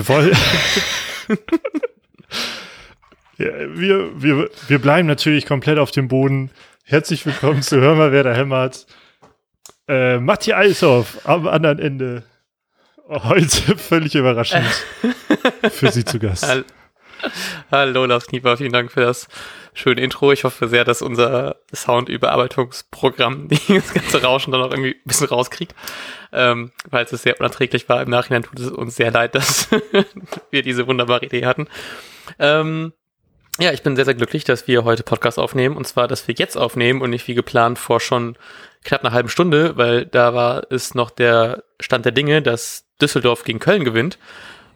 wir wollen. ja, wir, wir, wir bleiben natürlich komplett auf dem Boden. Herzlich willkommen zu Hör mal, wer da hämmert. Äh, Matti Eishoff am anderen Ende. Heute völlig überraschend für Sie zu Gast. Hallo Lars Knieper, vielen Dank für das schöne Intro. Ich hoffe sehr, dass unser Soundüberarbeitungsprogramm das ganze Rauschen dann auch irgendwie ein bisschen rauskriegt. Ähm, weil es sehr unerträglich war. Im Nachhinein tut es uns sehr leid, dass wir diese wunderbare Idee hatten. Ähm, ja, ich bin sehr, sehr glücklich, dass wir heute Podcast aufnehmen. Und zwar, dass wir jetzt aufnehmen und nicht wie geplant vor schon knapp einer halben Stunde, weil da war es noch der Stand der Dinge, dass Düsseldorf gegen Köln gewinnt.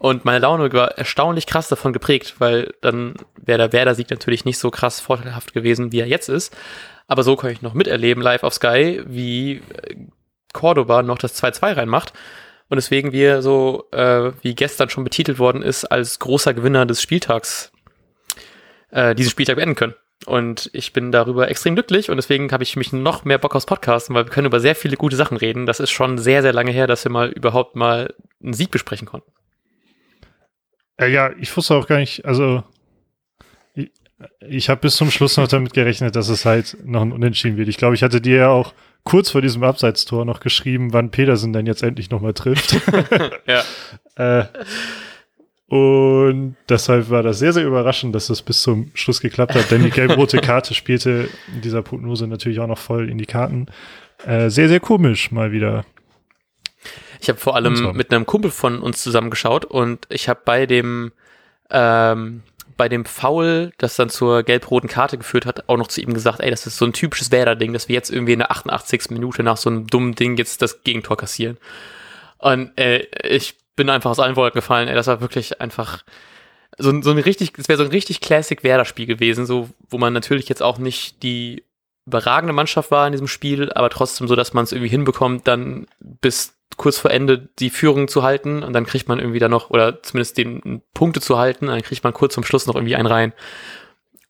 Und meine Laune war erstaunlich krass davon geprägt, weil dann wäre der Werder-Sieg natürlich nicht so krass vorteilhaft gewesen, wie er jetzt ist. Aber so kann ich noch miterleben live auf Sky, wie äh, Cordoba noch das 2-2 reinmacht. Und deswegen wir so, äh, wie gestern schon betitelt worden ist, als großer Gewinner des Spieltags äh, diesen Spieltag beenden können. Und ich bin darüber extrem glücklich und deswegen habe ich mich noch mehr Bock aufs Podcasten, weil wir können über sehr viele gute Sachen reden. Das ist schon sehr, sehr lange her, dass wir mal überhaupt mal einen Sieg besprechen konnten. Äh, ja, ich wusste auch gar nicht, also ich, ich habe bis zum Schluss noch damit gerechnet, dass es halt noch ein Unentschieden wird. Ich glaube, ich hatte dir ja auch kurz vor diesem Abseitstor noch geschrieben, wann Petersen denn jetzt endlich nochmal trifft. ja. äh, und deshalb war das sehr, sehr überraschend, dass das bis zum Schluss geklappt hat, denn die gelb-rote Karte spielte in dieser Prognose natürlich auch noch voll in die Karten. Äh, sehr, sehr komisch mal wieder. Ich habe vor allem mit einem Kumpel von uns zusammengeschaut und ich habe bei dem ähm, bei dem Foul, das dann zur gelb-roten Karte geführt hat, auch noch zu ihm gesagt, ey, das ist so ein typisches Werder-Ding, dass wir jetzt irgendwie in der 88. Minute nach so einem dummen Ding jetzt das Gegentor kassieren. Und äh, ich bin einfach aus allen Wolken gefallen, ey, das war wirklich einfach so, so ein richtig, es wäre so ein richtig Classic Werder-Spiel gewesen, so, wo man natürlich jetzt auch nicht die überragende Mannschaft war in diesem Spiel, aber trotzdem so, dass man es irgendwie hinbekommt, dann bis kurz vor Ende die Führung zu halten und dann kriegt man irgendwie da noch, oder zumindest den Punkte zu halten, dann kriegt man kurz zum Schluss noch irgendwie einen rein.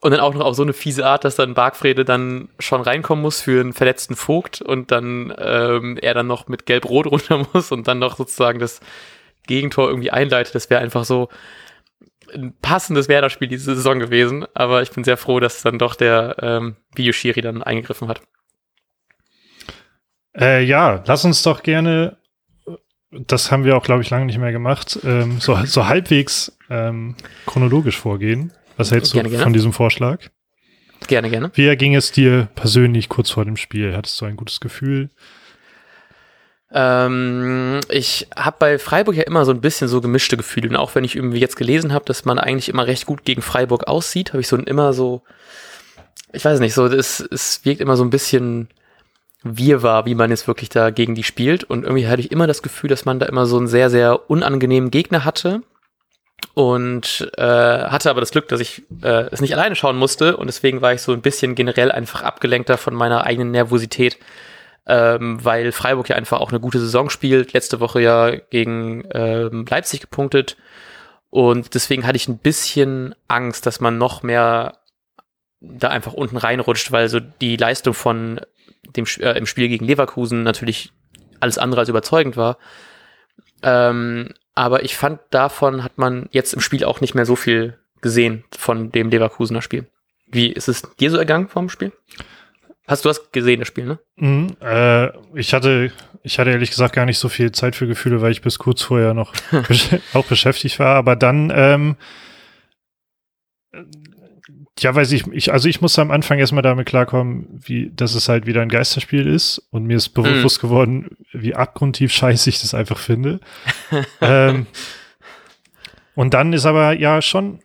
Und dann auch noch auf so eine fiese Art, dass dann Bargfrede dann schon reinkommen muss für einen verletzten Vogt und dann ähm, er dann noch mit Gelb-Rot runter muss und dann noch sozusagen das Gegentor irgendwie einleitet. Das wäre einfach so ein passendes Werder-Spiel diese Saison gewesen. Aber ich bin sehr froh, dass dann doch der ähm, Videoschiri dann eingegriffen hat. Äh, ja, lass uns doch gerne das haben wir auch, glaube ich, lange nicht mehr gemacht, ähm, so, so halbwegs ähm, chronologisch vorgehen. Was hältst gerne, du gerne. von diesem Vorschlag? Gerne, gerne. Wie erging es dir persönlich kurz vor dem Spiel? Hattest du ein gutes Gefühl? Ähm, ich habe bei Freiburg ja immer so ein bisschen so gemischte Gefühle. Und auch wenn ich irgendwie jetzt gelesen habe, dass man eigentlich immer recht gut gegen Freiburg aussieht, habe ich so immer so, ich weiß nicht, so, es, es wirkt immer so ein bisschen wir war, wie man jetzt wirklich da gegen die spielt. Und irgendwie hatte ich immer das Gefühl, dass man da immer so einen sehr, sehr unangenehmen Gegner hatte. Und äh, hatte aber das Glück, dass ich äh, es nicht alleine schauen musste. Und deswegen war ich so ein bisschen generell einfach abgelenkter von meiner eigenen Nervosität. Ähm, weil Freiburg ja einfach auch eine gute Saison spielt. Letzte Woche ja gegen ähm, Leipzig gepunktet. Und deswegen hatte ich ein bisschen Angst, dass man noch mehr da einfach unten reinrutscht, weil so die Leistung von dem, äh, im Spiel gegen Leverkusen natürlich alles andere als überzeugend war. Ähm, aber ich fand, davon hat man jetzt im Spiel auch nicht mehr so viel gesehen von dem Leverkusener Spiel. Wie ist es dir so ergangen vom Spiel? Hast du das gesehen, das Spiel, ne? Mhm, äh, ich hatte, ich hatte ehrlich gesagt gar nicht so viel Zeit für Gefühle, weil ich bis kurz vorher noch besch auch beschäftigt war. Aber dann ähm, ja, weiß ich, ich, also ich musste am Anfang erstmal damit klarkommen, wie, dass es halt wieder ein Geisterspiel ist und mir ist bewusst mm. geworden, wie abgrundtief scheiße ich das einfach finde. ähm, und dann ist aber ja schon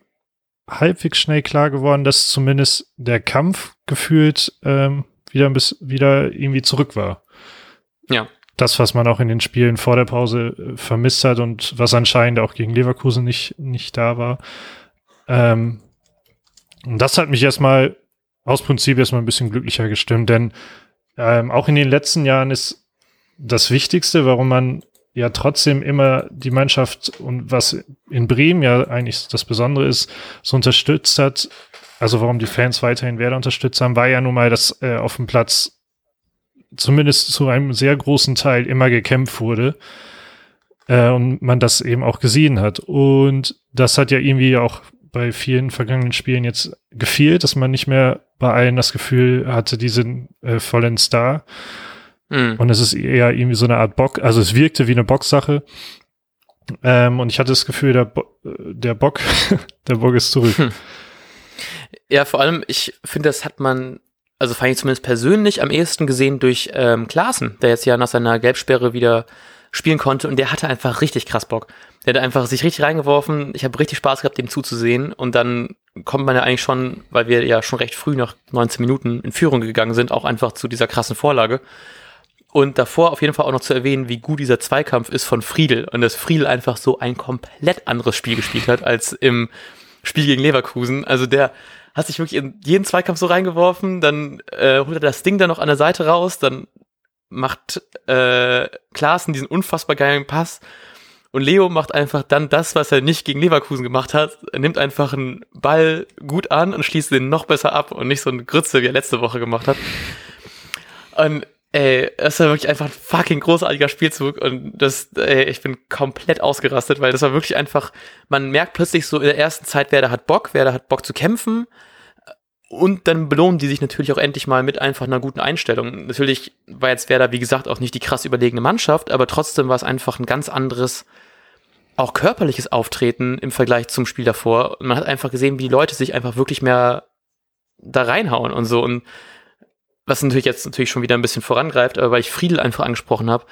halbwegs schnell klar geworden, dass zumindest der Kampf gefühlt ähm, wieder ein bisschen, wieder irgendwie zurück war. Ja. Das, was man auch in den Spielen vor der Pause äh, vermisst hat und was anscheinend auch gegen Leverkusen nicht, nicht da war. Ähm, und das hat mich erstmal aus Prinzip erstmal ein bisschen glücklicher gestimmt, denn ähm, auch in den letzten Jahren ist das Wichtigste, warum man ja trotzdem immer die Mannschaft und was in Bremen ja eigentlich das Besondere ist, so unterstützt hat, also warum die Fans weiterhin Werder unterstützt haben, war ja nun mal, dass äh, auf dem Platz zumindest zu einem sehr großen Teil immer gekämpft wurde. Äh, und man das eben auch gesehen hat. Und das hat ja irgendwie auch bei vielen vergangenen Spielen jetzt gefehlt, dass man nicht mehr bei allen das Gefühl hatte, die sind äh, vollends da. Mhm. Und es ist eher irgendwie so eine Art Bock, also es wirkte wie eine Boxsache. Ähm, und ich hatte das Gefühl, der, Bo der Bock, der Bock ist zurück. Hm. Ja, vor allem, ich finde, das hat man, also fand ich zumindest persönlich am ehesten gesehen durch ähm, Klaassen, der jetzt ja nach seiner Gelbsperre wieder spielen konnte und der hatte einfach richtig krass Bock. Der hat einfach sich richtig reingeworfen. Ich habe richtig Spaß gehabt, dem zuzusehen. Und dann kommt man ja eigentlich schon, weil wir ja schon recht früh nach 19 Minuten in Führung gegangen sind, auch einfach zu dieser krassen Vorlage. Und davor auf jeden Fall auch noch zu erwähnen, wie gut dieser Zweikampf ist von Friedel und dass Friedel einfach so ein komplett anderes Spiel gespielt hat als im Spiel gegen Leverkusen. Also der hat sich wirklich in jeden Zweikampf so reingeworfen, dann äh, holt er das Ding dann noch an der Seite raus, dann macht äh, Klaassen diesen unfassbar geilen Pass und Leo macht einfach dann das, was er nicht gegen Leverkusen gemacht hat. Er nimmt einfach einen Ball gut an und schließt den noch besser ab und nicht so eine Grütze, wie er letzte Woche gemacht hat. Und ey, das war wirklich einfach ein fucking großartiger Spielzug und das, ey, ich bin komplett ausgerastet, weil das war wirklich einfach, man merkt plötzlich so in der ersten Zeit, wer da hat Bock, wer da hat Bock zu kämpfen, und dann belohnen die sich natürlich auch endlich mal mit einfach einer guten Einstellung. Natürlich war jetzt Werder, wie gesagt, auch nicht die krass überlegene Mannschaft, aber trotzdem war es einfach ein ganz anderes, auch körperliches Auftreten im Vergleich zum Spiel davor. Und man hat einfach gesehen, wie die Leute sich einfach wirklich mehr da reinhauen und so. Und was natürlich jetzt natürlich schon wieder ein bisschen vorangreift, aber weil ich Friedel einfach angesprochen habe,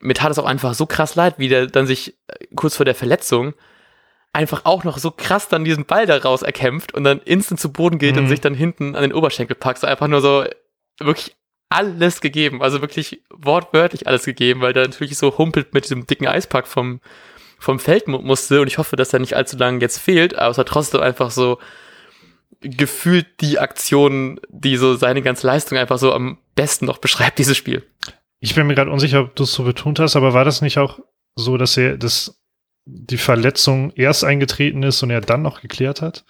mir tat es auch einfach so krass leid, wie der dann sich kurz vor der Verletzung einfach auch noch so krass dann diesen Ball da raus erkämpft und dann instant zu Boden geht mhm. und sich dann hinten an den Oberschenkel packt. So einfach nur so wirklich alles gegeben, also wirklich wortwörtlich alles gegeben, weil der natürlich so humpelt mit diesem dicken Eispack vom, vom Feld musste und ich hoffe, dass er nicht allzu lange jetzt fehlt, aber es hat trotzdem einfach so gefühlt die Aktion, die so seine ganze Leistung einfach so am besten noch beschreibt, dieses Spiel. Ich bin mir gerade unsicher, ob du es so betont hast, aber war das nicht auch so, dass er das die Verletzung erst eingetreten ist und er dann noch geklärt hat.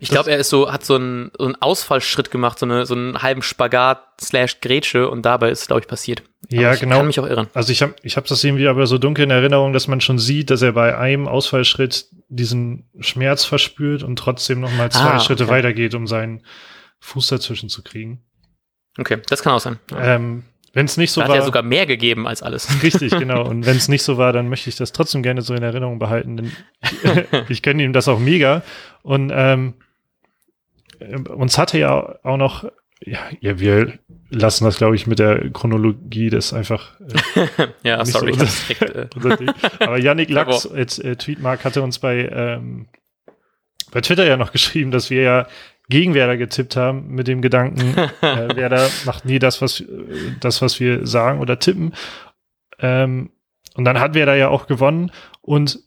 Ich glaube, er ist so, hat so einen, so einen Ausfallschritt gemacht, so, eine, so einen halben Spagat slash Grätsche und dabei ist, glaube ich, passiert. Ja, ich genau. kann mich auch irren. Also ich habe ich hab das irgendwie aber so dunkel in Erinnerung, dass man schon sieht, dass er bei einem Ausfallschritt diesen Schmerz verspürt und trotzdem noch mal zwei ah, Schritte okay. weitergeht, um seinen Fuß dazwischen zu kriegen. Okay, das kann auch sein. Ja. Ähm, wenn es nicht so da war. Hat ja sogar mehr gegeben als alles. Richtig, genau. Und wenn es nicht so war, dann möchte ich das trotzdem gerne so in Erinnerung behalten, denn ich kenne ihm das auch mega. Und ähm, uns hatte ja auch noch, ja, ja wir lassen das, glaube ich, mit der Chronologie das einfach. Äh, ja, sorry. So unser, äh. Aber Yannick Lachs, äh, Tweetmark, hatte uns bei, ähm, bei Twitter ja noch geschrieben, dass wir ja gegen Werder getippt haben, mit dem Gedanken, äh, Werder macht nie das, was, das, was wir sagen oder tippen. Ähm, und dann hat Werder ja auch gewonnen. Und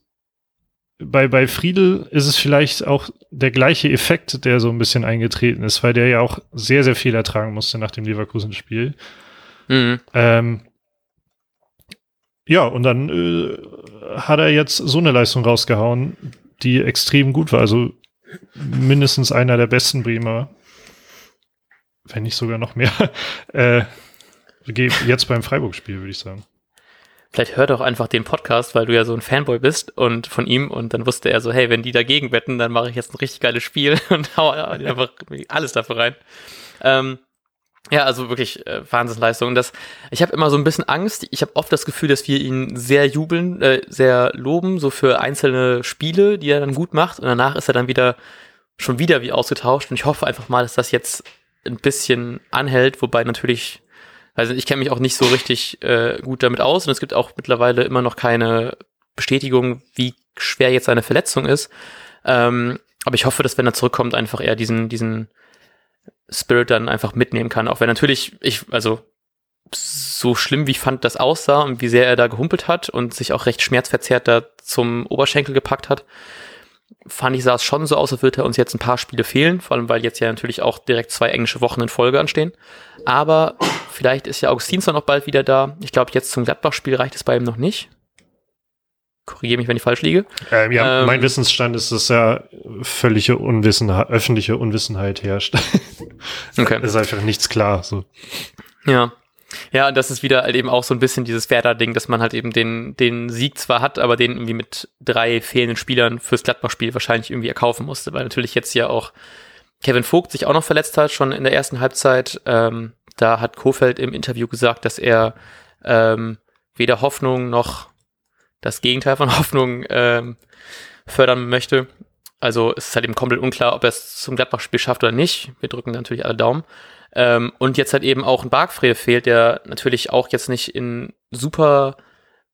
bei, bei Friedel ist es vielleicht auch der gleiche Effekt, der so ein bisschen eingetreten ist, weil der ja auch sehr, sehr viel ertragen musste nach dem Leverkusen-Spiel. Mhm. Ähm, ja, und dann äh, hat er jetzt so eine Leistung rausgehauen, die extrem gut war. Also mindestens einer der besten Bremer, wenn nicht sogar noch mehr, äh, jetzt beim Freiburg-Spiel, würde ich sagen. Vielleicht hör doch einfach den Podcast, weil du ja so ein Fanboy bist und von ihm und dann wusste er so, hey, wenn die dagegen wetten, dann mache ich jetzt ein richtig geiles Spiel und hau einfach alles dafür rein. Ähm, ja, also wirklich äh, Wahnsinnsleistung. Das, ich habe immer so ein bisschen Angst. Ich habe oft das Gefühl, dass wir ihn sehr jubeln, äh, sehr loben, so für einzelne Spiele, die er dann gut macht. Und danach ist er dann wieder schon wieder wie ausgetauscht. Und ich hoffe einfach mal, dass das jetzt ein bisschen anhält, wobei natürlich, also ich kenne mich auch nicht so richtig äh, gut damit aus. Und es gibt auch mittlerweile immer noch keine Bestätigung, wie schwer jetzt seine Verletzung ist. Ähm, aber ich hoffe, dass wenn er zurückkommt, einfach eher diesen, diesen Spirit dann einfach mitnehmen kann. Auch wenn natürlich ich, also so schlimm wie ich fand, das aussah und wie sehr er da gehumpelt hat und sich auch recht schmerzverzerrt da zum Oberschenkel gepackt hat, fand ich, sah es schon so aus, als würde er uns jetzt ein paar Spiele fehlen, vor allem weil jetzt ja natürlich auch direkt zwei englische Wochen in Folge anstehen. Aber vielleicht ist ja Augustinsson noch bald wieder da. Ich glaube, jetzt zum Gladbach-Spiel reicht es bei ihm noch nicht korrigiere mich, wenn ich falsch liege. Ähm, ja, ähm, mein Wissensstand ist, dass ja völlige Unwissenheit, öffentliche Unwissenheit herrscht. okay. Es ist einfach nichts klar. So. Ja. Ja, und das ist wieder halt eben auch so ein bisschen dieses Werder-Ding, dass man halt eben den, den Sieg zwar hat, aber den irgendwie mit drei fehlenden Spielern fürs Gladbach-Spiel wahrscheinlich irgendwie erkaufen musste, weil natürlich jetzt ja auch Kevin Vogt sich auch noch verletzt hat, schon in der ersten Halbzeit. Ähm, da hat Kofeld im Interview gesagt, dass er ähm, weder Hoffnung noch das Gegenteil von Hoffnung ähm, fördern möchte. Also es ist halt eben komplett unklar, ob er es zum Gladbach-Spiel schafft oder nicht. Wir drücken natürlich alle Daumen. Ähm, und jetzt halt eben auch ein Bargfrede fehlt, der natürlich auch jetzt nicht in super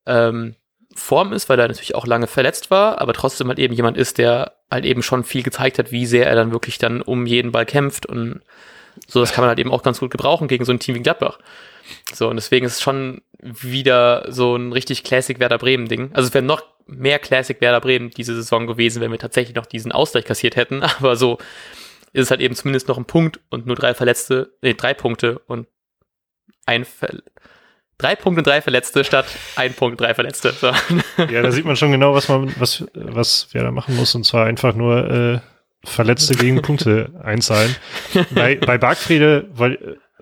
ähm, Form ist, weil er natürlich auch lange verletzt war, aber trotzdem halt eben jemand ist, der halt eben schon viel gezeigt hat, wie sehr er dann wirklich dann um jeden Ball kämpft und so, das kann man halt eben auch ganz gut gebrauchen gegen so ein Team wie Gladbach. So, und deswegen ist es schon wieder so ein richtig Classic Werder Bremen Ding. Also es wäre noch mehr Classic Werder Bremen diese Saison gewesen, wenn wir tatsächlich noch diesen Ausgleich kassiert hätten, aber so ist es halt eben zumindest noch ein Punkt und nur drei Verletzte, nee, drei Punkte und ein Ver drei Punkte und drei Verletzte statt ein Punkt, drei Verletzte. So. Ja, da sieht man schon genau, was man, was, was wer da machen muss, und zwar einfach nur äh, Verletzte gegen Punkte einzahlen. bei, bei Bargfriede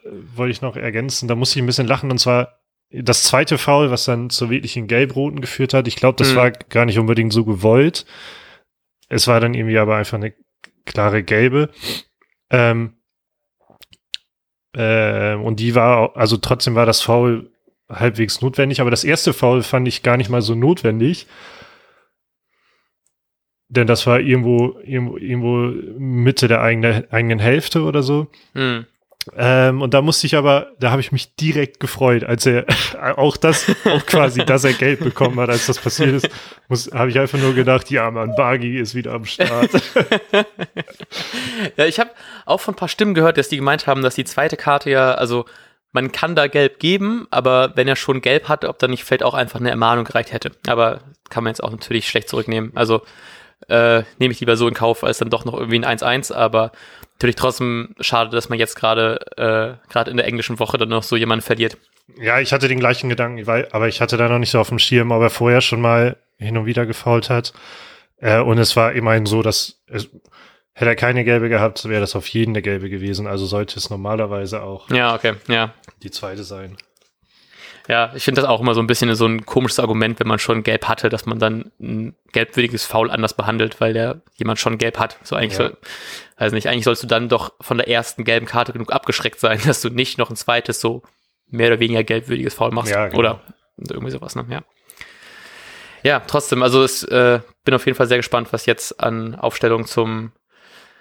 wollte wollt ich noch ergänzen, da muss ich ein bisschen lachen, und zwar das zweite Foul, was dann zur wirklichen Gelbroten geführt hat. Ich glaube, das mhm. war gar nicht unbedingt so gewollt. Es war dann irgendwie aber einfach eine klare gelbe. Ähm, äh, und die war, also trotzdem war das Foul halbwegs notwendig, aber das erste Foul fand ich gar nicht mal so notwendig. Denn das war irgendwo, irgendwo, irgendwo Mitte der eigenen, eigenen Hälfte oder so. Hm. Ähm, und da musste ich aber, da habe ich mich direkt gefreut, als er auch das, auch quasi, dass er Geld bekommen hat, als das passiert ist, habe ich einfach nur gedacht, ja, man, Bagi ist wieder am Start. ja, ich habe auch von ein paar Stimmen gehört, dass die gemeint haben, dass die zweite Karte ja, also man kann da gelb geben, aber wenn er schon gelb hat, ob dann nicht vielleicht auch einfach eine Ermahnung gereicht hätte. Aber kann man jetzt auch natürlich schlecht zurücknehmen. Also äh, nehme ich lieber so in Kauf, als dann doch noch irgendwie ein 1-1, aber natürlich trotzdem schade, dass man jetzt gerade äh, gerade in der englischen Woche dann noch so jemanden verliert. Ja, ich hatte den gleichen Gedanken, weil, aber ich hatte da noch nicht so auf dem Schirm, ob er vorher schon mal hin und wieder gefault hat. Äh, und es war immerhin so, dass es, hätte er keine gelbe gehabt, wäre das auf jeden eine gelbe gewesen. Also sollte es normalerweise auch ja, okay, ja. die zweite sein. Ja, ich finde das auch immer so ein bisschen so ein komisches Argument, wenn man schon gelb hatte, dass man dann ein gelbwürdiges Foul anders behandelt, weil der jemand schon gelb hat. So eigentlich ja. soll, also nicht, eigentlich sollst du dann doch von der ersten gelben Karte genug abgeschreckt sein, dass du nicht noch ein zweites so mehr oder weniger gelbwürdiges Foul machst. Ja, genau. Oder irgendwie sowas, ne? Ja. Ja, trotzdem, also ich äh, bin auf jeden Fall sehr gespannt, was jetzt an Aufstellung zum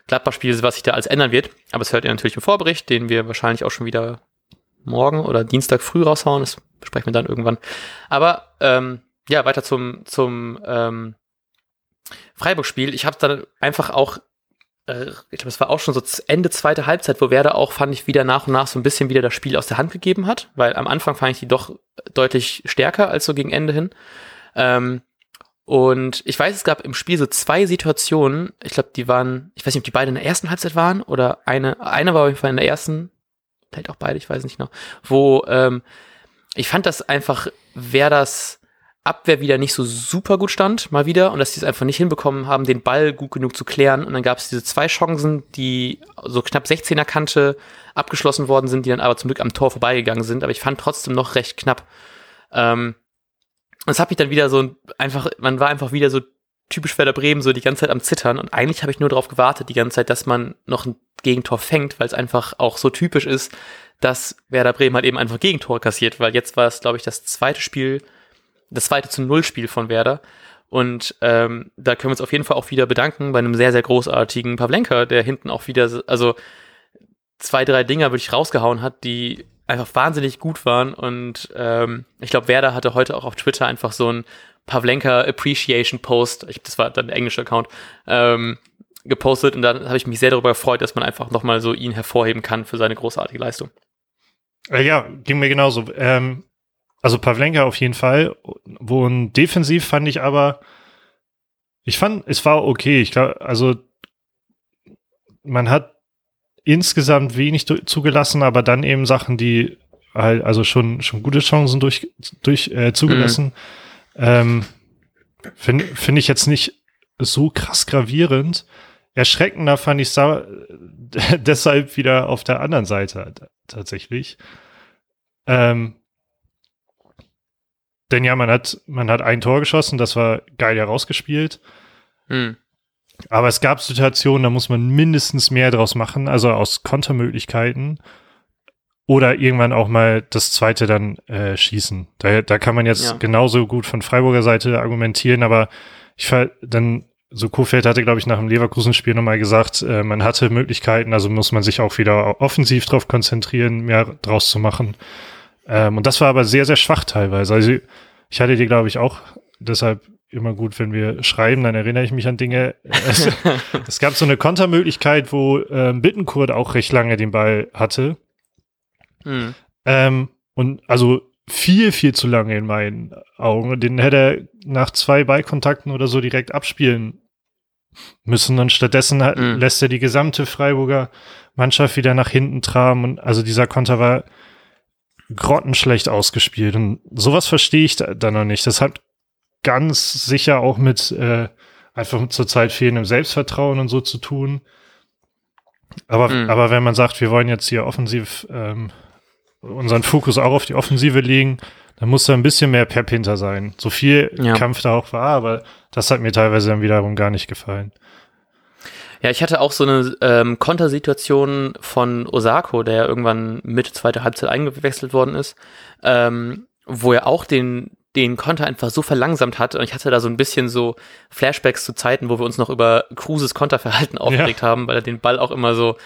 Gladbach-Spiel, was sich da alles ändern wird. Aber es hört ihr natürlich im Vorbericht, den wir wahrscheinlich auch schon wieder morgen oder Dienstag früh raushauen. Das besprechen wir dann irgendwann. Aber ähm, ja, weiter zum, zum ähm, Freiburg-Spiel. Ich habe dann einfach auch, äh, ich glaube, es war auch schon so Ende zweite Halbzeit, wo Werder auch, fand ich, wieder nach und nach so ein bisschen wieder das Spiel aus der Hand gegeben hat, weil am Anfang fand ich die doch deutlich stärker als so gegen Ende hin. Ähm, und ich weiß, es gab im Spiel so zwei Situationen, ich glaube, die waren, ich weiß nicht, ob die beide in der ersten Halbzeit waren oder eine, eine war auf jeden Fall in der ersten, vielleicht auch beide, ich weiß nicht noch, wo ähm, ich fand das einfach, wer das Abwehr wieder nicht so super gut stand, mal wieder, und dass die es einfach nicht hinbekommen haben, den Ball gut genug zu klären. Und dann gab es diese zwei Chancen, die so knapp 16er Kante abgeschlossen worden sind, die dann aber zum Glück am Tor vorbeigegangen sind. Aber ich fand trotzdem noch recht knapp. Ähm, das habe ich dann wieder so einfach, man war einfach wieder so typisch Werder Bremen, so die ganze Zeit am Zittern. Und eigentlich habe ich nur darauf gewartet, die ganze Zeit, dass man noch ein Gegentor fängt, weil es einfach auch so typisch ist, dass Werder Bremen halt eben einfach Gegentor kassiert, weil jetzt war es, glaube ich, das zweite Spiel, das zweite zu Null Spiel von Werder. Und ähm, da können wir uns auf jeden Fall auch wieder bedanken bei einem sehr, sehr großartigen Pavlenka, der hinten auch wieder, also zwei, drei Dinger wirklich rausgehauen hat, die einfach wahnsinnig gut waren. Und ähm, ich glaube, Werder hatte heute auch auf Twitter einfach so ein Pavlenka Appreciation Post, ich, das war dann der englische Account, ähm, gepostet und dann habe ich mich sehr darüber gefreut, dass man einfach nochmal so ihn hervorheben kann für seine großartige Leistung. Äh, ja, ging mir genauso. Ähm, also Pavlenka auf jeden Fall. Wo ein defensiv fand ich aber, ich fand, es war okay. Ich glaube, also man hat insgesamt wenig zugelassen, aber dann eben Sachen, die halt, also schon, schon gute Chancen durch, durch äh, zugelassen. Mhm. Ähm, Finde find ich jetzt nicht so krass gravierend. Erschreckender fand ich deshalb wieder auf der anderen Seite tatsächlich. Ähm, denn ja, man hat, man hat ein Tor geschossen, das war geil herausgespielt. Mhm. Aber es gab Situationen, da muss man mindestens mehr draus machen, also aus Kontermöglichkeiten. Oder irgendwann auch mal das zweite dann äh, schießen. Da, da kann man jetzt ja. genauso gut von Freiburger Seite argumentieren, aber ich dann, so Kofeld hatte, glaube ich, nach dem Leverkusen-Spiel nochmal gesagt, äh, man hatte Möglichkeiten, also muss man sich auch wieder offensiv drauf konzentrieren, mehr draus zu machen. Ähm, und das war aber sehr, sehr schwach teilweise. Also ich hatte dir, glaube ich, auch deshalb immer gut, wenn wir schreiben, dann erinnere ich mich an Dinge. Es, es gab so eine Kontermöglichkeit, wo ähm, Bittenkurt auch recht lange den Ball hatte. Mhm. Ähm, und also viel, viel zu lange in meinen Augen. Den hätte er nach zwei Ballkontakten oder so direkt abspielen müssen. Und stattdessen mhm. lässt er die gesamte Freiburger Mannschaft wieder nach hinten traben. Und also dieser Konter war grottenschlecht ausgespielt. Und sowas verstehe ich da, da noch nicht. Das hat ganz sicher auch mit äh, einfach zurzeit fehlendem Selbstvertrauen und so zu tun. Aber, mhm. aber wenn man sagt, wir wollen jetzt hier offensiv ähm, unseren Fokus auch auf die Offensive legen, dann muss da ein bisschen mehr Pep hinter sein. So viel ja. Kampf da auch war, aber das hat mir teilweise dann wiederum gar nicht gefallen. Ja, ich hatte auch so eine ähm, Kontersituation von Osako, der ja irgendwann Mitte zweite Halbzeit eingewechselt worden ist, ähm, wo er auch den, den Konter einfach so verlangsamt hat. Und ich hatte da so ein bisschen so Flashbacks zu Zeiten, wo wir uns noch über Cruises Konterverhalten aufgeregt ja. haben, weil er den Ball auch immer so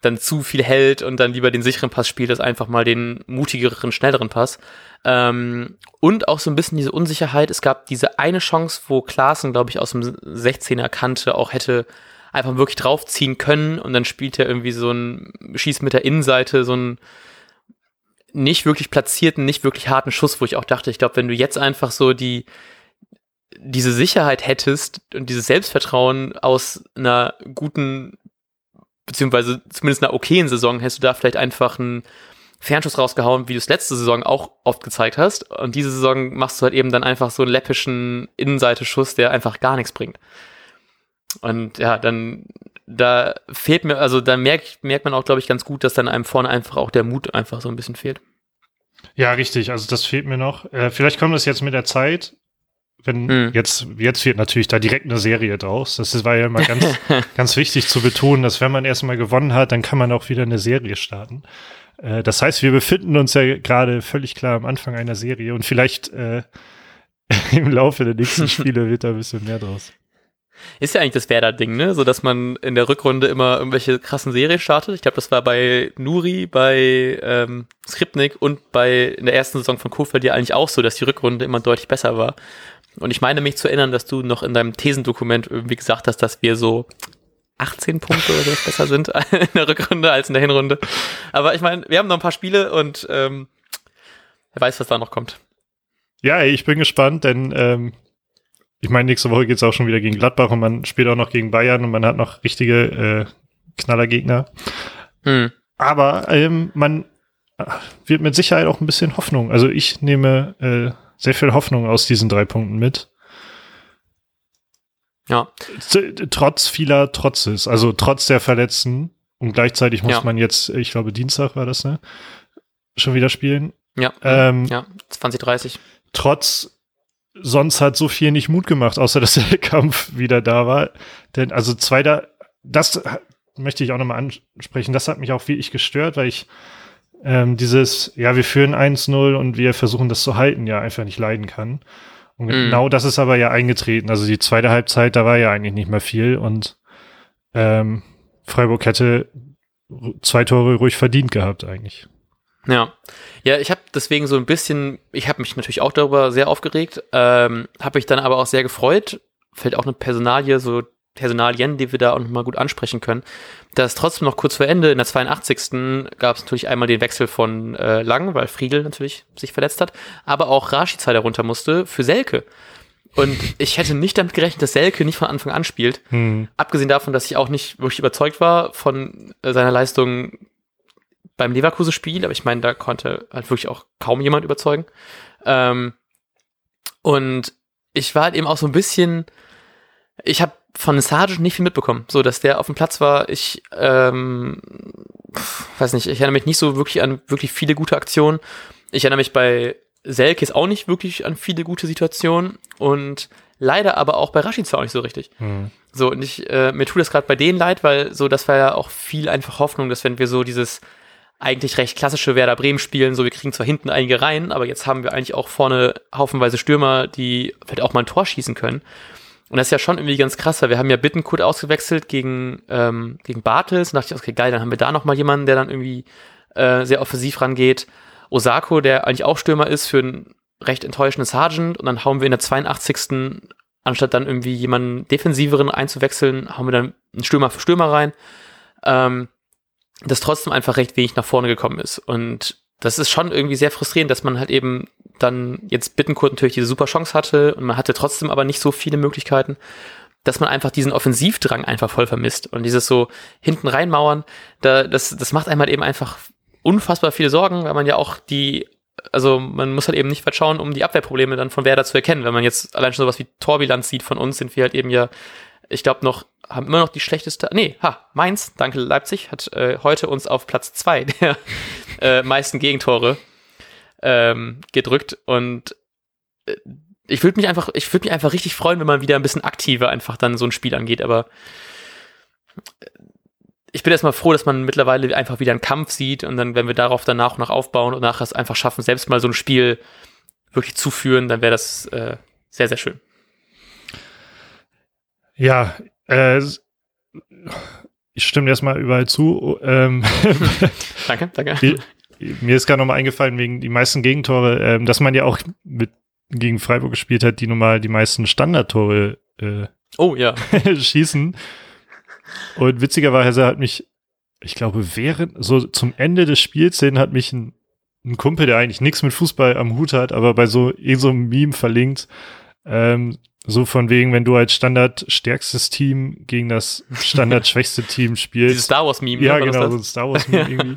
dann zu viel hält und dann lieber den sicheren Pass spielt, als einfach mal den mutigeren, schnelleren Pass. Ähm, und auch so ein bisschen diese Unsicherheit. Es gab diese eine Chance, wo Klaassen, glaube ich, aus dem 16er Kante auch hätte einfach wirklich draufziehen können und dann spielt er irgendwie so ein, schießt mit der Innenseite so ein nicht wirklich platzierten, nicht wirklich harten Schuss, wo ich auch dachte, ich glaube, wenn du jetzt einfach so die, diese Sicherheit hättest und dieses Selbstvertrauen aus einer guten beziehungsweise zumindest einer okayen Saison hättest du da vielleicht einfach einen Fernschuss rausgehauen, wie du es letzte Saison auch oft gezeigt hast. Und diese Saison machst du halt eben dann einfach so einen läppischen Innenseiteschuss, der einfach gar nichts bringt. Und ja, dann, da fehlt mir, also da merkt, merkt man auch, glaube ich, ganz gut, dass dann einem vorne einfach auch der Mut einfach so ein bisschen fehlt. Ja, richtig. Also das fehlt mir noch. Äh, vielleicht kommt das jetzt mit der Zeit wenn hm. jetzt, jetzt wird natürlich da direkt eine Serie draus. Das war ja immer ganz, ganz wichtig zu betonen, dass wenn man erstmal gewonnen hat, dann kann man auch wieder eine Serie starten. Äh, das heißt, wir befinden uns ja gerade völlig klar am Anfang einer Serie und vielleicht äh, im Laufe der nächsten Spiele wird da ein bisschen mehr draus. Ist ja eigentlich das Werder-Ding, ne? So dass man in der Rückrunde immer irgendwelche krassen Serien startet. Ich glaube, das war bei Nuri, bei ähm, Skripnik und bei in der ersten Saison von Kofeld ja eigentlich auch so, dass die Rückrunde immer deutlich besser war. Und ich meine mich zu erinnern, dass du noch in deinem Thesendokument irgendwie gesagt hast, dass wir so 18 Punkte oder so besser sind in der Rückrunde als in der Hinrunde. Aber ich meine, wir haben noch ein paar Spiele und ähm, wer weiß, was da noch kommt. Ja, ich bin gespannt, denn ähm, ich meine, nächste Woche geht es auch schon wieder gegen Gladbach und man spielt auch noch gegen Bayern und man hat noch richtige äh, Knallergegner. Hm. Aber ähm, man äh, wird mit Sicherheit auch ein bisschen Hoffnung. Also ich nehme äh, sehr viel Hoffnung aus diesen drei Punkten mit. Ja. Trotz vieler Trotzes, also trotz der Verletzten. Und gleichzeitig muss ja. man jetzt, ich glaube, Dienstag war das, ne? Schon wieder spielen. Ja. Ähm, ja, 2030. Trotz, sonst hat so viel nicht Mut gemacht, außer dass der Kampf wieder da war. Denn, also zweiter, das möchte ich auch nochmal ansprechen, das hat mich auch wirklich gestört, weil ich ähm, dieses, ja, wir führen 1-0 und wir versuchen das zu halten, ja, einfach nicht leiden kann. Und mm. genau das ist aber ja eingetreten. Also die zweite Halbzeit, da war ja eigentlich nicht mehr viel und ähm, Freiburg hätte zwei Tore ruhig verdient gehabt eigentlich. Ja, ja, ich habe deswegen so ein bisschen, ich habe mich natürlich auch darüber sehr aufgeregt, ähm, habe mich dann aber auch sehr gefreut. Fällt auch eine Personalie, so Personalien, die wir da auch nochmal gut ansprechen können dass trotzdem noch kurz vor Ende, in der 82. gab es natürlich einmal den Wechsel von äh, Lang, weil Friedel natürlich sich verletzt hat, aber auch Rashica darunter musste für Selke. Und ich hätte nicht damit gerechnet, dass Selke nicht von Anfang an spielt. Hm. Abgesehen davon, dass ich auch nicht wirklich überzeugt war von äh, seiner Leistung beim Leverkusen-Spiel, aber ich meine, da konnte halt wirklich auch kaum jemand überzeugen. Ähm, und ich war halt eben auch so ein bisschen, ich habe von Sargent nicht viel mitbekommen. So, dass der auf dem Platz war, ich ähm, weiß nicht, ich erinnere mich nicht so wirklich an wirklich viele gute Aktionen. ich erinnere mich bei Selkis auch nicht wirklich an viele gute Situationen und leider aber auch bei Rashica auch nicht so richtig. Mhm. So, und ich, äh, mir tut das gerade bei denen leid, weil so, das war ja auch viel einfach Hoffnung, dass wenn wir so dieses eigentlich recht klassische Werder Bremen spielen, so wir kriegen zwar hinten einige rein, aber jetzt haben wir eigentlich auch vorne haufenweise Stürmer, die vielleicht auch mal ein Tor schießen können. Und das ist ja schon irgendwie ganz krass, weil wir haben ja Bittenkurt ausgewechselt gegen, ähm, gegen Bartels. Und dachte ich, okay, geil, dann haben wir da nochmal jemanden, der dann irgendwie äh, sehr offensiv rangeht. Osako, der eigentlich auch Stürmer ist, für einen recht enttäuschenden Sergeant. Und dann hauen wir in der 82. anstatt dann irgendwie jemanden defensiveren einzuwechseln, hauen wir dann einen Stürmer für Stürmer rein. Ähm, das trotzdem einfach recht wenig nach vorne gekommen ist. Und das ist schon irgendwie sehr frustrierend, dass man halt eben dann jetzt Bittenkurt natürlich diese super Chance hatte und man hatte trotzdem aber nicht so viele Möglichkeiten, dass man einfach diesen Offensivdrang einfach voll vermisst. Und dieses so hinten reinmauern, da, das, das macht einem halt eben einfach unfassbar viele Sorgen, weil man ja auch die, also man muss halt eben nicht weit schauen, um die Abwehrprobleme dann von Werder zu erkennen. Wenn man jetzt allein schon sowas wie Torbilanz sieht von uns, sind wir halt eben ja, ich glaube noch, haben immer noch die schlechteste, nee, ha, Mainz, danke Leipzig, hat äh, heute uns auf Platz zwei der äh, meisten Gegentore ähm, gedrückt und äh, ich würde mich einfach, ich würde mich einfach richtig freuen, wenn man wieder ein bisschen aktiver einfach dann so ein Spiel angeht, aber äh, ich bin erstmal froh, dass man mittlerweile einfach wieder einen Kampf sieht und dann, wenn wir darauf danach noch aufbauen und nachher es einfach schaffen, selbst mal so ein Spiel wirklich zu führen, dann wäre das äh, sehr, sehr schön. Ja, äh, ich stimme erstmal überall zu. Ähm, danke, danke. Die, mir ist gerade nochmal eingefallen, wegen die meisten Gegentore, ähm, dass man ja auch mit gegen Freiburg gespielt hat, die normal die meisten Standardtore äh, oh, ja. schießen. Und witzigerweise hat mich, ich glaube, während, so zum Ende des Spiels hin hat mich ein, ein Kumpel, der eigentlich nichts mit Fußball am Hut hat, aber bei so, eh so einem Meme verlinkt, ähm, so von wegen, wenn du als Standard stärkstes Team gegen das Standard schwächste Team spielst. Dieses Star Wars Meme. Ja, genau, so ein Star Wars Meme irgendwie.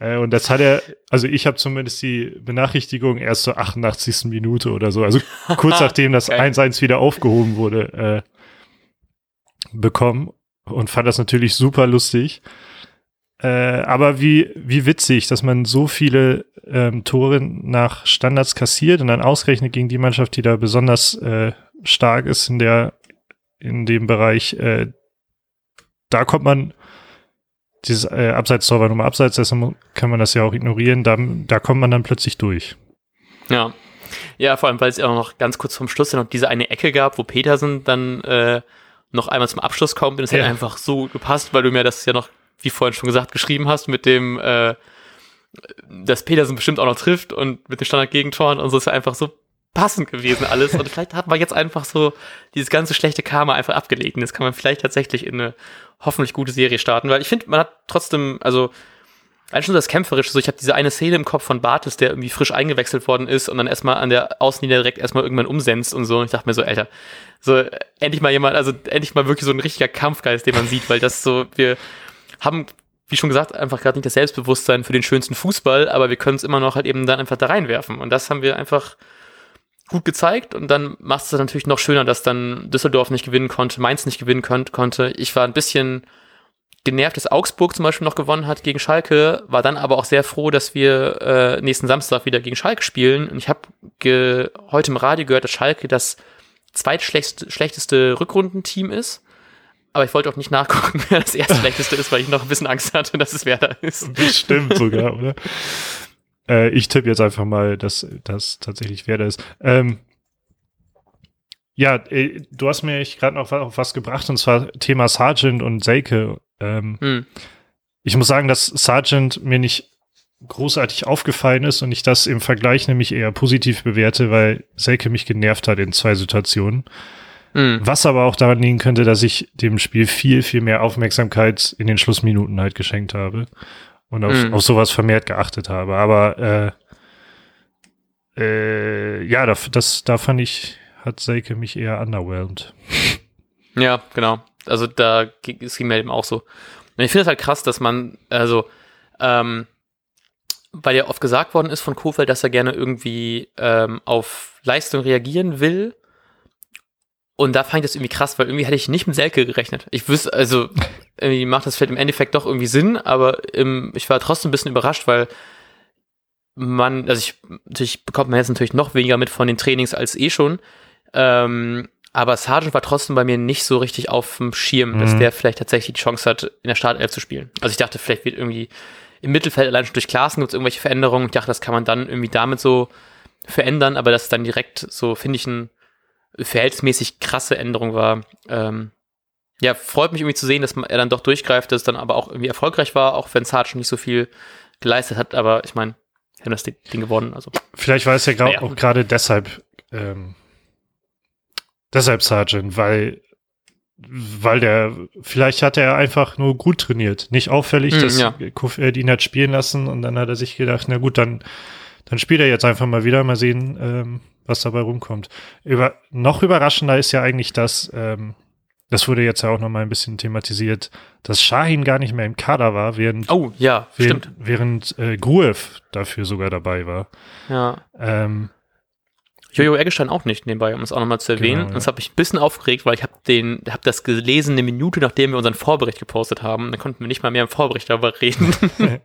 Äh, und das hat er, also ich habe zumindest die Benachrichtigung erst zur 88. Minute oder so, also kurz nachdem das 1-1 wieder aufgehoben wurde, äh, bekommen und fand das natürlich super lustig. Äh, aber wie, wie witzig, dass man so viele ähm, Tore nach Standards kassiert und dann ausgerechnet gegen die Mannschaft, die da besonders äh, stark ist in der, in dem Bereich, äh, da kommt man dieses äh, Abseits-Tor war nur mal abseits, deshalb kann man das ja auch ignorieren, da, da kommt man dann plötzlich durch. Ja. Ja, vor allem, weil es ja auch noch ganz kurz vom Schluss ja noch diese eine Ecke gab, wo Petersen dann äh, noch einmal zum Abschluss kommt und es ja. hätte einfach so gepasst, weil du mir das ja noch, wie vorhin schon gesagt, geschrieben hast mit dem, äh, dass Petersen bestimmt auch noch trifft und mit den Standard-Gegentoren und so ist ja einfach so passend gewesen alles. Und vielleicht hat man jetzt einfach so dieses ganze schlechte Karma einfach abgelegt. Und jetzt kann man vielleicht tatsächlich in eine hoffentlich gute Serie starten, weil ich finde, man hat trotzdem, also eigentlich schon das Kämpferische, so ich habe diese eine Szene im Kopf von Bartes, der irgendwie frisch eingewechselt worden ist und dann erstmal an der Außenlinie direkt erstmal irgendwann umsenzt und so. Und ich dachte mir so, Alter, so endlich mal jemand, also endlich mal wirklich so ein richtiger Kampfgeist, den man sieht, weil das so, wir haben, wie schon gesagt, einfach gerade nicht das Selbstbewusstsein für den schönsten Fußball, aber wir können es immer noch halt eben dann einfach da reinwerfen. Und das haben wir einfach gut gezeigt und dann macht es natürlich noch schöner, dass dann Düsseldorf nicht gewinnen konnte, Mainz nicht gewinnen konnte. Ich war ein bisschen genervt, dass Augsburg zum Beispiel noch gewonnen hat gegen Schalke, war dann aber auch sehr froh, dass wir äh, nächsten Samstag wieder gegen Schalke spielen. Und ich habe heute im Radio gehört, dass Schalke das zweitschlechteste Rückrundenteam ist. Aber ich wollte auch nicht nachgucken, wer das erstschlechteste ist, weil ich noch ein bisschen Angst hatte, dass es wer da ist. Bestimmt sogar, oder? Äh, ich tippe jetzt einfach mal, dass das tatsächlich Werder ist. Ähm, ja, äh, du hast mir gerade noch auf was gebracht, und zwar Thema Sargent und Seike. Ähm, hm. Ich muss sagen, dass Sargent mir nicht großartig aufgefallen ist und ich das im Vergleich nämlich eher positiv bewerte, weil Selke mich genervt hat in zwei Situationen. Mhm. Was aber auch daran liegen könnte, dass ich dem Spiel viel, viel mehr Aufmerksamkeit in den Schlussminuten halt geschenkt habe und auf, mhm. auf sowas vermehrt geachtet habe. Aber äh, äh, ja, da, das, da fand ich, hat Seike mich eher underwhelmed. Ja, genau. Also da es ging mir eben auch so. Und ich finde es halt krass, dass man, also, ähm, weil ja oft gesagt worden ist von Kofeld, dass er gerne irgendwie ähm, auf Leistung reagieren will und da fand ich das irgendwie krass, weil irgendwie hätte ich nicht mit Selke gerechnet. Ich wüsste, also irgendwie macht das vielleicht im Endeffekt doch irgendwie Sinn, aber ähm, ich war trotzdem ein bisschen überrascht, weil man, also ich, natürlich bekommt man jetzt natürlich noch weniger mit von den Trainings als eh schon. Ähm, aber Sargent war trotzdem bei mir nicht so richtig auf dem Schirm, mhm. dass der vielleicht tatsächlich die Chance hat, in der Startelf zu spielen. Also ich dachte, vielleicht wird irgendwie im Mittelfeld allein schon durch Klassen gibt es irgendwelche Veränderungen. Ich dachte, das kann man dann irgendwie damit so verändern, aber dass dann direkt so, finde ich, ein verhältnismäßig krasse Änderung war. Ähm, ja, freut mich irgendwie zu sehen, dass er dann doch durchgreift, dass es dann aber auch irgendwie erfolgreich war, auch wenn Sargent nicht so viel geleistet hat, aber ich meine, hätten das Ding gewonnen. Also. Vielleicht war es ja, ja. auch gerade deshalb, ähm, deshalb Sargent, weil, weil der, vielleicht hat er einfach nur gut trainiert, nicht auffällig, hm, dass ja. Kuferd ihn hat spielen lassen und dann hat er sich gedacht, na gut, dann, dann spielt er jetzt einfach mal wieder, mal sehen, ähm, was dabei rumkommt. Über, noch überraschender ist ja eigentlich, dass, ähm, das wurde jetzt ja auch noch mal ein bisschen thematisiert, dass Shahin gar nicht mehr im Kader war, während, oh, ja, während, stimmt. während äh, Gruev dafür sogar dabei war. Ja. Ähm, Jojo Eggestein auch nicht nebenbei, um es auch nochmal zu erwähnen. Genau, ja. Das habe ich ein bisschen aufgeregt, weil ich habe den, habe das gelesen eine Minute, nachdem wir unseren Vorbericht gepostet haben. Dann konnten wir nicht mal mehr im Vorbericht darüber reden.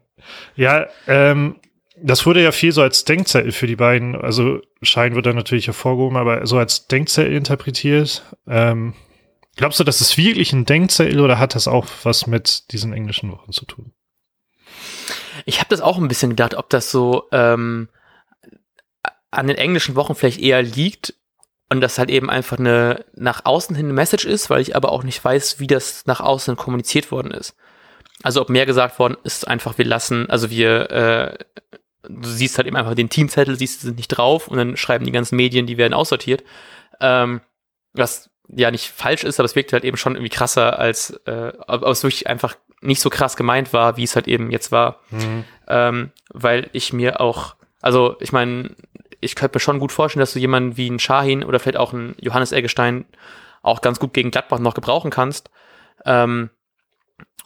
ja, ähm, das wurde ja viel so als Denkzettel für die beiden. Also Schein wird dann natürlich hervorgehoben, aber so als Denkzettel interpretiert. Ähm, Glaubst du, das ist wirklich ein Denkzettel oder hat das auch was mit diesen englischen Wochen zu tun? Ich habe das auch ein bisschen gedacht, ob das so ähm, an den englischen Wochen vielleicht eher liegt und das halt eben einfach eine nach außen hin eine Message ist, weil ich aber auch nicht weiß, wie das nach außen kommuniziert worden ist. Also ob mehr gesagt worden ist, einfach wir lassen, also wir, äh, du siehst halt eben einfach den Teamzettel, siehst, sie sind nicht drauf und dann schreiben die ganzen Medien, die werden aussortiert. Ähm, was ja nicht falsch ist, aber es wirkt halt eben schon irgendwie krasser, als äh, ob es wirklich einfach nicht so krass gemeint war, wie es halt eben jetzt war. Mhm. Ähm, weil ich mir auch, also ich meine, ich könnte mir schon gut vorstellen, dass du jemanden wie ein Shahin oder vielleicht auch ein Johannes Eggestein auch ganz gut gegen Gladbach noch gebrauchen kannst. Ähm,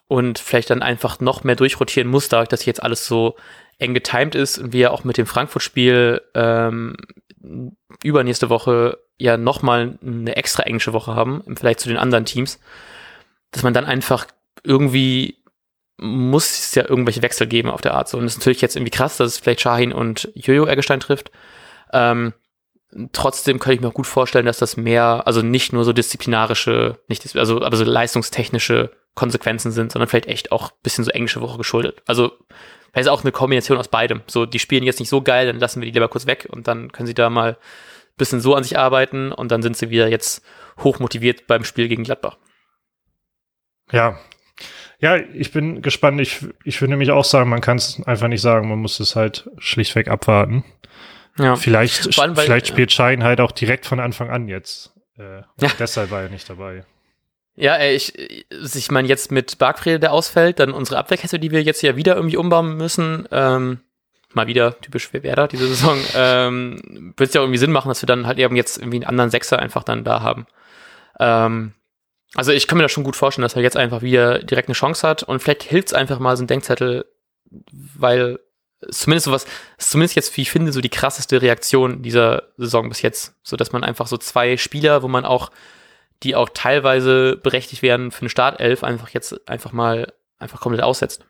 und vielleicht dann einfach noch mehr durchrotieren muss, dadurch, dass jetzt alles so eng getimed ist und wir auch mit dem Frankfurt-Spiel ähm, übernächste Woche ja nochmal eine extra englische Woche haben, Vergleich zu den anderen Teams, dass man dann einfach irgendwie muss es ja irgendwelche Wechsel geben auf der Art. So, und es ist natürlich jetzt irgendwie krass, dass es vielleicht Shahin und Jojo Eggestein trifft. Ähm, trotzdem könnte ich mir auch gut vorstellen, dass das mehr, also nicht nur so disziplinarische, nicht, also, aber so leistungstechnische Konsequenzen sind, sondern vielleicht echt auch ein bisschen so englische Woche geschuldet. Also, vielleicht ist auch eine Kombination aus beidem. So, die spielen jetzt nicht so geil, dann lassen wir die lieber kurz weg und dann können sie da mal bisschen so an sich arbeiten und dann sind sie wieder jetzt hochmotiviert beim Spiel gegen Gladbach. Ja. Ja, ich bin gespannt. Ich, ich würde nämlich auch sagen, man kann es einfach nicht sagen. Man muss es halt schlichtweg abwarten. Ja. Vielleicht, allem, weil, vielleicht spielt Schein halt auch direkt von Anfang an jetzt. Äh, ja. Deshalb war er nicht dabei. Ja, ich, ich meine, jetzt mit Bargfriede, der ausfällt, dann unsere Abwehrkette, die wir jetzt ja wieder irgendwie umbauen müssen. Ähm, mal wieder typisch für Werder diese Saison, ähm, wird es ja irgendwie Sinn machen, dass wir dann halt eben jetzt irgendwie einen anderen Sechser einfach dann da haben. Ähm, also ich kann mir das schon gut vorstellen, dass er jetzt einfach wieder direkt eine Chance hat und vielleicht hilft es einfach mal so ein Denkzettel, weil zumindest sowas, zumindest jetzt, wie ich finde, so die krasseste Reaktion dieser Saison bis jetzt, so dass man einfach so zwei Spieler, wo man auch, die auch teilweise berechtigt werden für eine Startelf, einfach jetzt einfach mal einfach komplett aussetzt.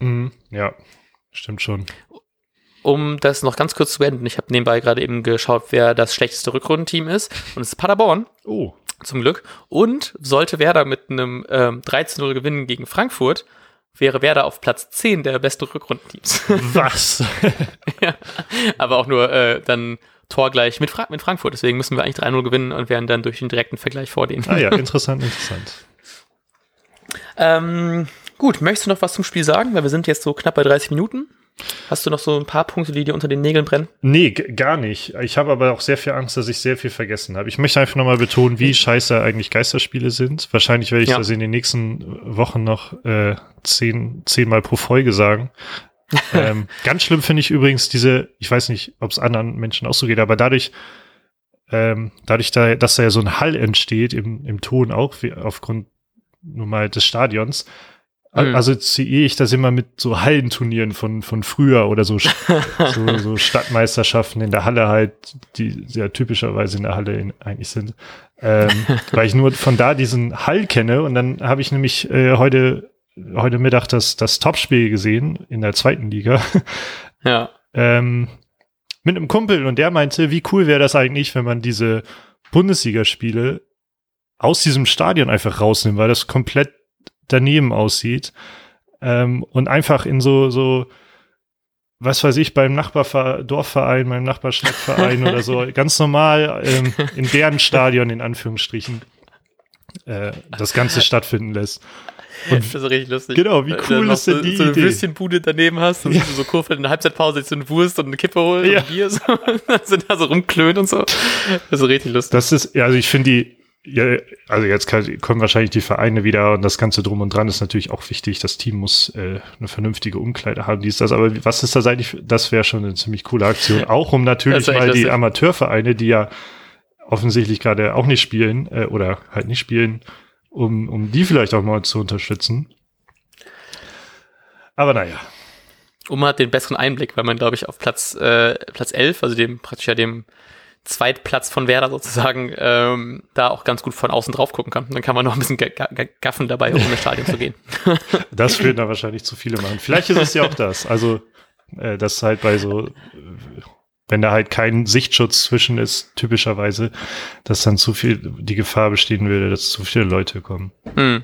Mhm, ja, Stimmt schon. Um das noch ganz kurz zu beenden, ich habe nebenbei gerade eben geschaut, wer das schlechteste Rückrundenteam ist. Und es ist Paderborn. Oh. Zum Glück. Und sollte Werder mit einem ähm, 13-0 gewinnen gegen Frankfurt, wäre Werder auf Platz 10 der besten Rückrundenteams. Was? ja, aber auch nur äh, dann torgleich mit, Fra mit Frankfurt. Deswegen müssen wir eigentlich 3-0 gewinnen und wären dann durch den direkten Vergleich vor denen. Ah ja, interessant, interessant. ähm, Gut, möchtest du noch was zum Spiel sagen? Weil wir sind jetzt so knapp bei 30 Minuten. Hast du noch so ein paar Punkte, die dir unter den Nägeln brennen? Nee, gar nicht. Ich habe aber auch sehr viel Angst, dass ich sehr viel vergessen habe. Ich möchte einfach nochmal betonen, wie scheiße eigentlich Geisterspiele sind. Wahrscheinlich werde ich ja. das in den nächsten Wochen noch äh, zehn, zehnmal pro Folge sagen. ähm, ganz schlimm finde ich übrigens diese, ich weiß nicht, ob es anderen Menschen auch so geht, aber dadurch, ähm, dadurch, da, dass da ja so ein Hall entsteht im, im Ton auch, wie, aufgrund nun mal des Stadions, Mhm. assoziiere ich das immer mit so Hallenturnieren von, von früher oder so, so, so Stadtmeisterschaften in der Halle halt, die sehr typischerweise in der Halle in, eigentlich sind. Ähm, weil ich nur von da diesen Hall kenne und dann habe ich nämlich äh, heute, heute Mittag das, das Topspiel gesehen in der zweiten Liga. Ja. ähm, mit einem Kumpel und der meinte, wie cool wäre das eigentlich, wenn man diese Bundesligaspiele aus diesem Stadion einfach rausnimmt, weil das komplett daneben aussieht ähm, und einfach in so, so, was weiß ich, beim Nachbarverein, Dorfverein, beim Nachbarstadtverein oder so, ganz normal ähm, in deren Stadion in Anführungsstrichen äh, das Ganze stattfinden lässt. Und das ist richtig lustig. Genau, wie cool ist denn die so, so Idee? eine Würstchenbude daneben hast und ja. so Kurve in der Halbzeitpause so eine Wurst und eine Kippe holen ja. und Bier so, sind da so rumklönen und so. Das ist richtig lustig. Das ist, also ich finde die, ja, also jetzt kann, kommen wahrscheinlich die Vereine wieder und das Ganze drum und dran ist natürlich auch wichtig. Das Team muss äh, eine vernünftige Umkleide haben, dies, das. Aber was ist das eigentlich? Das wäre schon eine ziemlich coole Aktion. Auch um natürlich mal lustig. die Amateurvereine, die ja offensichtlich gerade auch nicht spielen äh, oder halt nicht spielen, um, um die vielleicht auch mal zu unterstützen. Aber naja. Und man hat den besseren Einblick, weil man, glaube ich, auf Platz, äh, Platz 11, also dem praktisch ja dem Zweitplatz von Werder sozusagen, ähm, da auch ganz gut von außen drauf gucken kann. Dann kann man noch ein bisschen gaffen dabei, um ins Stadion zu gehen. das würden da wahrscheinlich zu viele machen. Vielleicht ist es ja auch das. Also, äh, das halt bei so, wenn da halt kein Sichtschutz zwischen ist, typischerweise, dass dann zu viel die Gefahr bestehen würde, dass zu viele Leute kommen. Hm.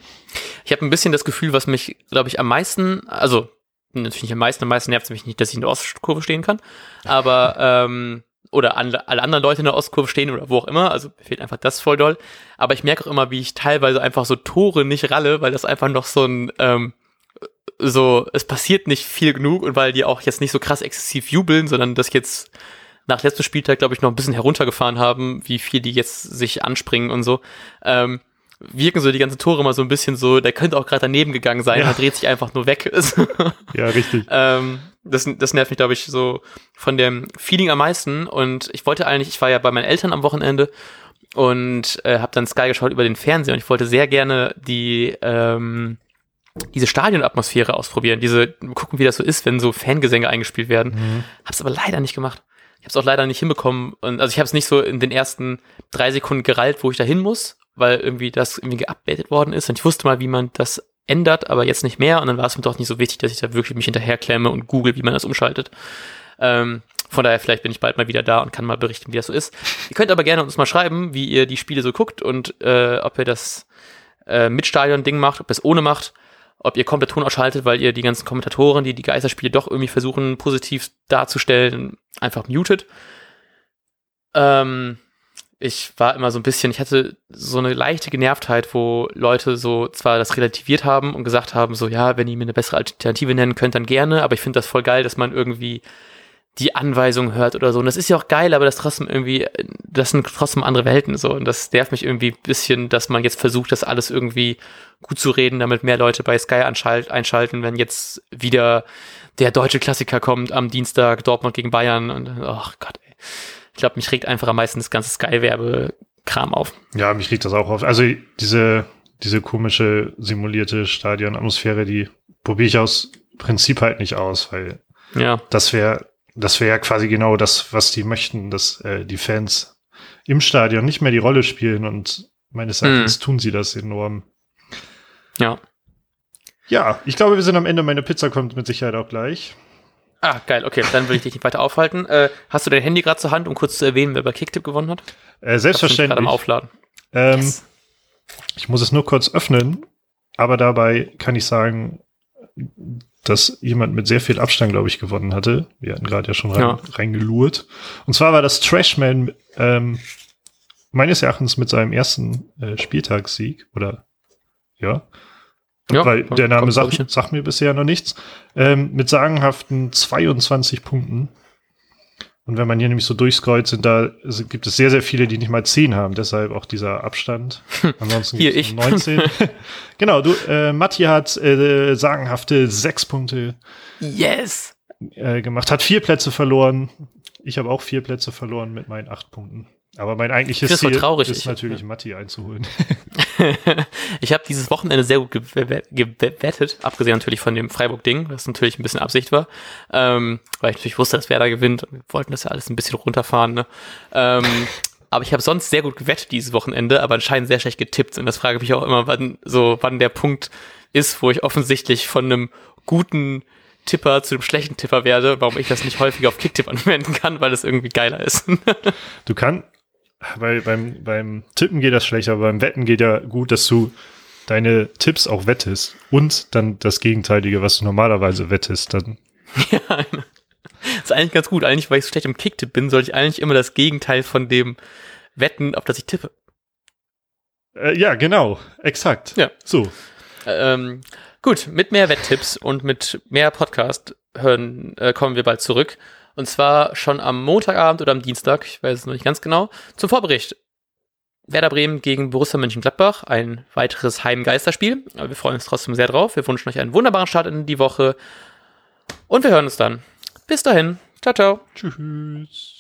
Ich habe ein bisschen das Gefühl, was mich, glaube ich, am meisten, also natürlich nicht am meisten, am meisten nervt es mich nicht, dass ich in der Ostkurve stehen kann, aber ähm, oder an, alle anderen Leute in der Ostkurve stehen oder wo auch immer, also mir fehlt einfach das voll doll. Aber ich merke auch immer, wie ich teilweise einfach so Tore nicht ralle, weil das einfach noch so ein ähm, so, es passiert nicht viel genug und weil die auch jetzt nicht so krass exzessiv jubeln, sondern das jetzt nach letztem Spieltag, glaube ich, noch ein bisschen heruntergefahren haben, wie viel die jetzt sich anspringen und so. Ähm, wirken so die ganzen Tore mal so ein bisschen so, der könnte auch gerade daneben gegangen sein, ja. er dreht sich einfach nur weg. ja, richtig. ähm, das, das nervt mich, glaube ich, so von dem Feeling am meisten. Und ich wollte eigentlich, ich war ja bei meinen Eltern am Wochenende und äh, habe dann Sky geschaut über den Fernseher und ich wollte sehr gerne die ähm, diese Stadionatmosphäre ausprobieren, diese gucken, wie das so ist, wenn so Fangesänge eingespielt werden. Mhm. Hab's aber leider nicht gemacht. Ich hab's auch leider nicht hinbekommen und also ich habe es nicht so in den ersten drei Sekunden gerallt, wo ich da hin muss, weil irgendwie das irgendwie geupdatet worden ist und ich wusste mal, wie man das ändert, aber jetzt nicht mehr und dann war es mir doch nicht so wichtig, dass ich da wirklich mich hinterherklemme und google, wie man das umschaltet. Ähm, von daher, vielleicht bin ich bald mal wieder da und kann mal berichten, wie das so ist. Ihr könnt aber gerne uns mal schreiben, wie ihr die Spiele so guckt und äh, ob ihr das äh, mit Stadion-Ding macht, ob ihr es ohne macht, ob ihr komplett Ton ausschaltet, weil ihr die ganzen Kommentatoren, die die Geisterspiele doch irgendwie versuchen, positiv darzustellen, einfach mutet. Ähm, ich war immer so ein bisschen, ich hatte so eine leichte Genervtheit, wo Leute so zwar das relativiert haben und gesagt haben, so ja, wenn ihr mir eine bessere Alternative nennen könnt, dann gerne, aber ich finde das voll geil, dass man irgendwie die Anweisung hört oder so. Und das ist ja auch geil, aber das trotzdem irgendwie, das sind trotzdem andere Welten so. Und das nervt mich irgendwie ein bisschen, dass man jetzt versucht, das alles irgendwie gut zu reden, damit mehr Leute bei Sky einschalten, wenn jetzt wieder der deutsche Klassiker kommt am Dienstag, Dortmund gegen Bayern und ach oh Gott, ey. Ich glaube, mich regt einfach am meisten das ganze Sky-Werbekram auf. Ja, mich regt das auch auf. Also diese, diese komische simulierte Stadionatmosphäre, die probiere ich aus Prinzip halt nicht aus, weil ja. das wäre das wäre ja quasi genau das, was die möchten, dass äh, die Fans im Stadion nicht mehr die Rolle spielen und meines Erachtens hm. tun sie das enorm. Ja. Ja, ich glaube, wir sind am Ende. Meine Pizza kommt mit Sicherheit auch gleich. Ah, geil, okay, dann will ich dich nicht weiter aufhalten. Äh, hast du dein Handy gerade zur Hand, um kurz zu erwähnen, wer bei Kicktip gewonnen hat? Äh, selbstverständlich. Gerade am Aufladen. Ähm, yes. Ich muss es nur kurz öffnen, aber dabei kann ich sagen, dass jemand mit sehr viel Abstand, glaube ich, gewonnen hatte. Wir hatten gerade ja schon rein, ja. reingelurrt. Und zwar war das Trashman ähm, meines Erachtens mit seinem ersten äh, Spieltagssieg oder ja, ja, weil der Name sagt, sagt, mir bisher noch nichts, ähm, mit sagenhaften 22 Punkten. Und wenn man hier nämlich so durchscrollt, sind da, also gibt es sehr, sehr viele, die nicht mal 10 haben. Deshalb auch dieser Abstand. Ansonsten hier ich. 19. genau, du, äh, Matti hat äh, sagenhafte 6 Punkte. Yes! Äh, gemacht, hat vier Plätze verloren. Ich habe auch vier Plätze verloren mit meinen 8 Punkten. Aber mein eigentliches Ziel traurig, ist natürlich, ja. Matti einzuholen. ich habe dieses Wochenende sehr gut gewettet, abgesehen natürlich von dem Freiburg-Ding, was natürlich ein bisschen Absicht war, ähm, weil ich natürlich wusste, dass wer da gewinnt wir wollten das ja alles ein bisschen runterfahren. Ne? Ähm, aber ich habe sonst sehr gut gewettet dieses Wochenende, aber anscheinend sehr schlecht getippt. Und das frage ich mich auch immer, wann so, wann der Punkt ist, wo ich offensichtlich von einem guten Tipper zu einem schlechten Tipper werde, warum ich das nicht häufiger auf Kicktipp anwenden kann, weil es irgendwie geiler ist. Du kannst, weil beim, beim Tippen geht das schlecht, aber beim Wetten geht ja gut, dass du deine Tipps auch wettest und dann das Gegenteilige, was du normalerweise wettest, dann. ja, das ist eigentlich ganz gut. Eigentlich, weil ich so schlecht im Kicktipp bin, sollte ich eigentlich immer das Gegenteil von dem wetten, auf das ich tippe. Äh, ja, genau, exakt. Ja. So. Ähm, gut, mit mehr Wetttipps und mit mehr Podcast hören, äh, kommen wir bald zurück. Und zwar schon am Montagabend oder am Dienstag, ich weiß es noch nicht ganz genau, zum Vorbericht. Werder Bremen gegen Borussia Mönchengladbach, ein weiteres Heimgeisterspiel. Aber wir freuen uns trotzdem sehr drauf. Wir wünschen euch einen wunderbaren Start in die Woche. Und wir hören uns dann. Bis dahin. Ciao, ciao. Tschüss.